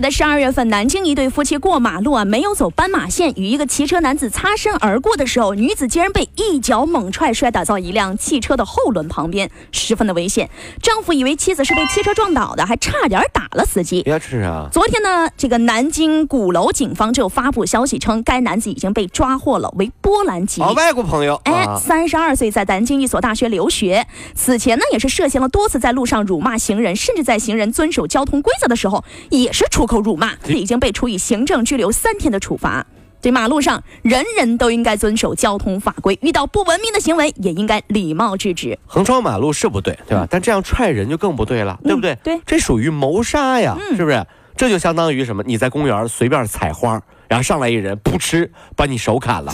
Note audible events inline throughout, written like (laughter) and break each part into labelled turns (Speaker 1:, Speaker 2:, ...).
Speaker 1: 的十二月份，南京一对夫妻过马路啊，没有走斑马线，与一个骑车男子擦身而过的时候，女子竟然被一脚猛踹，摔倒在一辆汽车的后轮旁边，十分的危险。丈夫以为妻子是被汽车撞倒的，还差点打了司机。
Speaker 2: 别吃啊！
Speaker 1: 昨天呢，这个南京鼓楼警方就发布消息称，该男子已经被抓获了，为波兰籍。
Speaker 2: 哦，外国朋友。
Speaker 1: 哎，三十二岁，在南京一所大学留学。此前呢，也是涉嫌了多次在路上辱骂行人，甚至在行人遵守交通规则的时候，也是出口辱骂，已经被处以行政拘留三天的处罚。这马路上人人都应该遵守交通法规，遇到不文明的行为也应该礼貌制止。
Speaker 2: 横穿马路是不对，对吧？但这样踹人就更不对了，对不对？
Speaker 1: 对，
Speaker 2: 这属于谋杀呀，是不是？这就相当于什么？你在公园随便采花，然后上来一人，噗嗤，把你手砍了。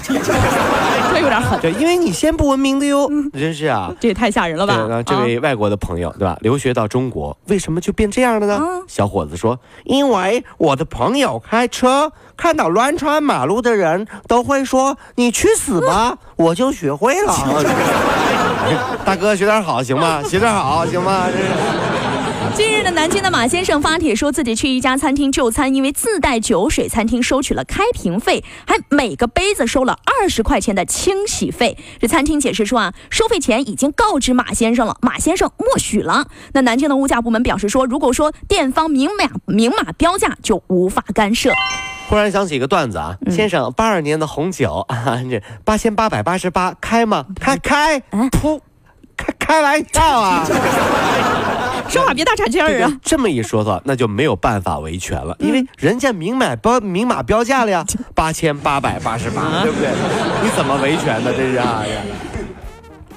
Speaker 1: 这有点狠。
Speaker 2: 对，因为你先不文明的哟，真是啊，
Speaker 1: 这也太吓人了吧？
Speaker 2: 这位外国的朋友，对吧？留学到中国，为什么就变这样了呢？小伙子说：“因为我的朋友开车看到乱穿马路的人都会说‘你去死吧’，我就学会了。(laughs) 大哥，学点好行吗？学点好行吗？这是。”
Speaker 1: 近日的南京的马先生发帖说自己去一家餐厅就餐，因为自带酒水，餐厅收取了开瓶费，还每个杯子收了二十块钱的清洗费。这餐厅解释说啊，收费前已经告知马先生了，马先生默许了。那南京的物价部门表示说，如果说店方明码明码标价，就无法干涉。
Speaker 2: 忽然想起一个段子啊，先生，八二年的红酒啊，这八千八百八十八，开吗？开开，噗，开开玩笑啊。(laughs)
Speaker 1: 说话别大岔气儿啊！
Speaker 2: 这么一说的话，那就没有办法维权了，因为人家明买标明码标价了呀，(laughs) 八千八百八十八，对不对？你怎么维权呢？这是啊呀！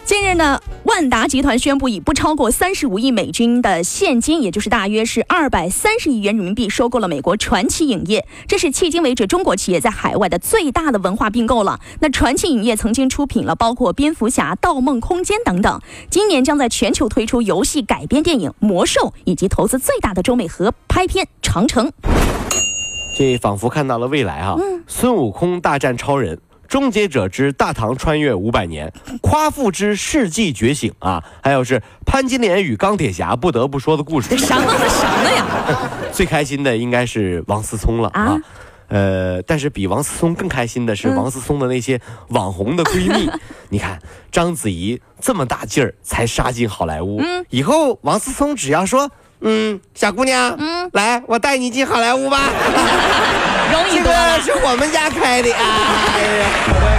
Speaker 1: 近日呢，万达集团宣布以不超过三十五亿美金的现金，也就是大约是二百三十亿元人民币，收购了美国传奇影业。这是迄今为止中国企业在海外的最大的文化并购了。那传奇影业曾经出品了包括《蝙蝠侠》《盗梦空间》等等，今年将在全球推出游戏改编电影《魔兽》，以及投资最大的中美合拍片《长城》。
Speaker 2: 这仿佛看到了未来哈！孙悟空大战超人。终结者之大唐穿越五百年，夸父之世纪觉醒啊！还有是潘金莲与钢铁侠不得不说的故事。
Speaker 1: 什么和什么呀？(laughs)
Speaker 2: 最开心的应该是王思聪了啊！呃，但是比王思聪更开心的是王思聪的那些网红的闺蜜。(laughs) 你看章子怡这么大劲儿才杀进好莱坞，以后王思聪只要说。嗯，小姑娘，嗯，来，我带你进好莱坞吧，(laughs)
Speaker 1: 容易多了，(laughs)
Speaker 2: 是我们家开的啊。(laughs)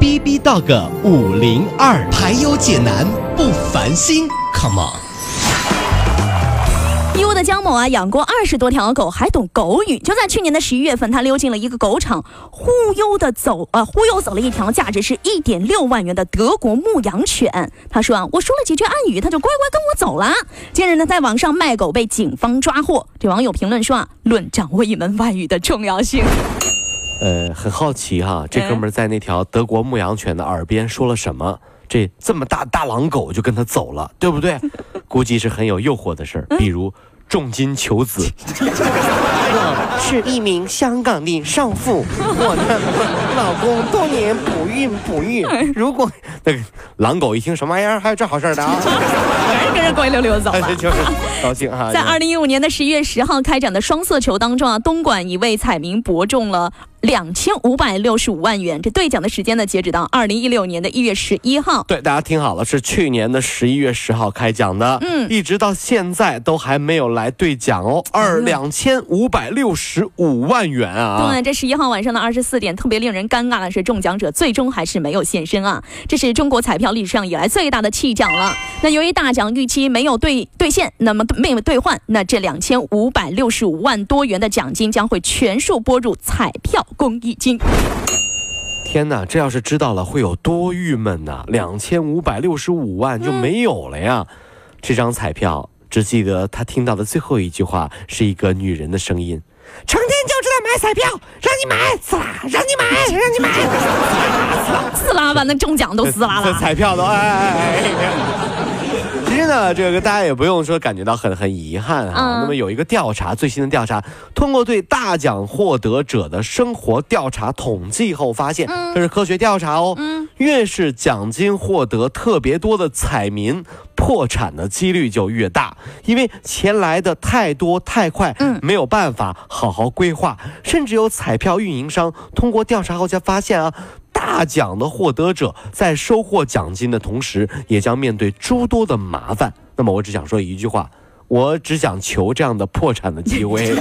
Speaker 3: B B Dog 五零二排忧解难不烦心，Come on！
Speaker 1: 义乌的江某啊，养过二十多条狗，还懂狗语。就在去年的十一月份，他溜进了一个狗场，忽悠的走啊，忽悠走了一条价值是一点六万元的德国牧羊犬。他说啊，我说了几句暗语，他就乖乖跟我走了。近日呢，在网上卖狗被警方抓获。这网友评论说啊，论掌握一门外语的重要性。
Speaker 2: 呃，很好奇哈，这哥们儿在那条德国牧羊犬的耳边说了什么？这这么大大狼狗就跟他走了，对不对？(laughs) 估计是很有诱惑的事儿，比如重金求子。我 (laughs) 是一名香港的少妇，我的老公多年不孕不育。(laughs) 如果那个狼狗一听什么玩意儿，还有这好事的啊？(laughs)
Speaker 1: 跟着乖溜溜走了，(laughs)
Speaker 2: 就是高兴哈。
Speaker 1: 在二零一五年的十一月十号开展的双色球当中啊，东莞一位彩民博中了两千五百六十五万元。这兑奖的时间呢，截止到二零一六年的一月十一号。
Speaker 2: 对，大家听好了，是去年的十一月十号开奖的，嗯，一直到现在都还没有来兑奖哦，二两千五百六十五万元啊！
Speaker 1: 对，这十一号晚上的二十四点，特别令人尴尬的是，中奖者最终还是没有现身啊！这是中国彩票历史上以来最大的弃奖了。那由于大奖预期没有兑兑现，那么没有兑换，那这两千五百六十五万多元的奖金将会全数拨入彩票公益金。
Speaker 2: 天哪，这要是知道了会有多郁闷呐！两千五百六十五万就没有了呀！这张彩票只记得他听到的最后一句话是一个女人的声音：“成天就买彩票，让你买，撕拉，让你买，让你买，
Speaker 1: 撕拉吧，那中奖都撕拉了，(laughs)
Speaker 2: 彩票都哎。”其实呢，这个大家也不用说感觉到很很遗憾啊。那么有一个调查，最新的调查，通过对大奖获得者的生活调查统计后发现，这是科学调查哦。越是奖金获得特别多的彩民，破产的几率就越大，因为钱来的太多太快，没有办法好好规划。甚至有彩票运营商通过调查后才发现啊。大奖的获得者在收获奖金的同时，也将面对诸多的麻烦。那么，我只想说一句话：我只想求这样的破产的机会。(laughs)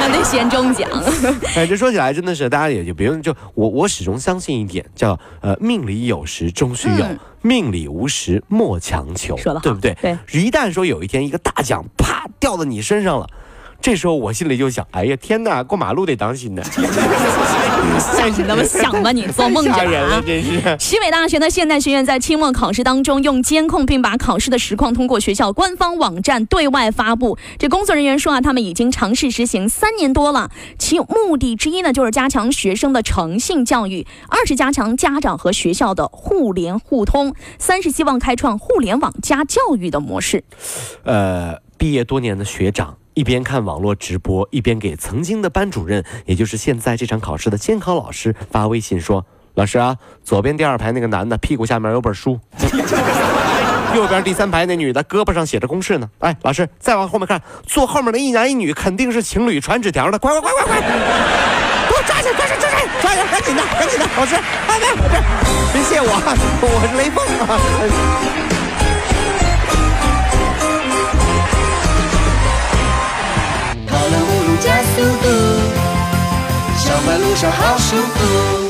Speaker 1: 那得先中奖。(laughs)
Speaker 2: 哎，这说起来真的是，大家也就不用就我，我始终相信一点，叫呃，命里有时终须有，命里无时莫强求。
Speaker 1: 说，
Speaker 2: 对不对？
Speaker 1: 对。
Speaker 2: 一旦说有一天一个大奖啪掉到你身上了。这时候我心里就想，哎呀天哪，过马路得当心呢。(laughs)
Speaker 1: 想你那么想吧，你做梦去
Speaker 2: 啊！真是。
Speaker 1: 西北大学的现代学院在期末考试当中用监控，并把考试的实况通过学校官方网站对外发布。这工作人员说啊，他们已经尝试实行三年多了，其目的之一呢，就是加强学生的诚信教育；二是加强家长和学校的互联互通；三是希望开创互联网加教育的模式。
Speaker 2: 呃，毕业多年的学长。一边看网络直播，一边给曾经的班主任，也就是现在这场考试的监考老师发微信说：“老师啊，左边第二排那个男的屁股下面有本书，(laughs) 右边第三排那女的胳膊上写着公式呢。哎，老师再往后面看，坐后面的一男一女肯定是情侣传纸条的，快快快快快，给我抓紧抓紧抓紧抓紧，赶紧的赶紧的，老师，哎别别别谢我，我是雷锋啊。”
Speaker 4: 加速度，上班路上好舒服。